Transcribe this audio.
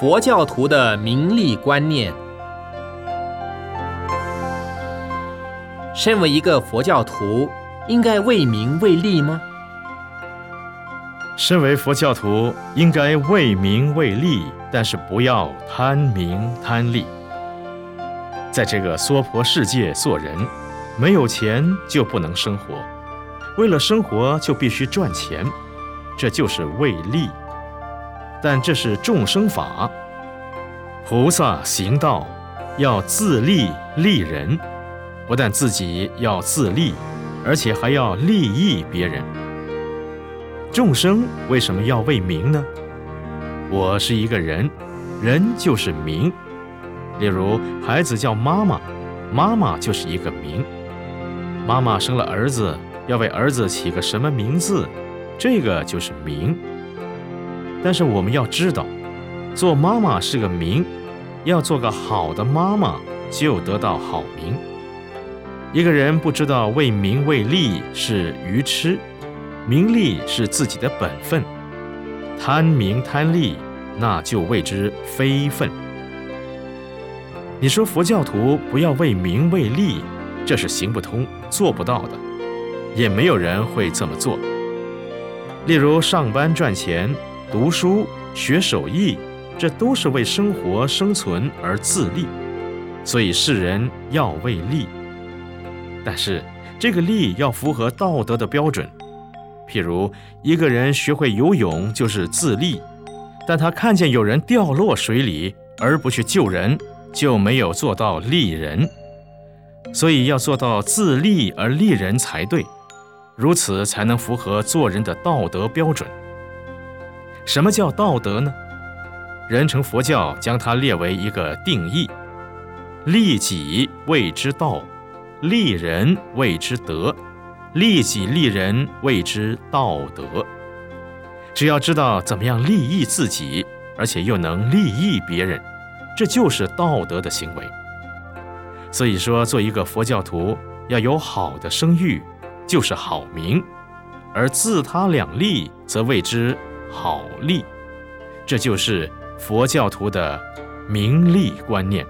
佛教徒的名利观念。身为一个佛教徒，应该为名为利吗？身为佛教徒，应该为名为利，但是不要贪名贪利。在这个娑婆世界做人，没有钱就不能生活，为了生活就必须赚钱，这就是为利。但这是众生法，菩萨行道要自利利人，不但自己要自利，而且还要利益别人。众生为什么要为名呢？我是一个人，人就是名。例如，孩子叫妈妈，妈妈就是一个名。妈妈生了儿子，要为儿子起个什么名字，这个就是名。但是我们要知道，做妈妈是个名，要做个好的妈妈，就得到好名。一个人不知道为名为利是愚痴，名利是自己的本分，贪名贪利，那就谓之非分。你说佛教徒不要为名为利，这是行不通、做不到的，也没有人会这么做。例如上班赚钱。读书学手艺，这都是为生活生存而自立，所以世人要为利。但是这个利要符合道德的标准。譬如一个人学会游泳就是自立，但他看见有人掉落水里而不去救人，就没有做到利人。所以要做到自利而利人才对，如此才能符合做人的道德标准。什么叫道德呢？人成佛教将它列为一个定义：利己谓之道，利人谓之德，利己利人谓之道德。只要知道怎么样利益自己，而且又能利益别人，这就是道德的行为。所以说，做一个佛教徒要有好的声誉，就是好名；而自他两利，则谓之。好利，这就是佛教徒的名利观念。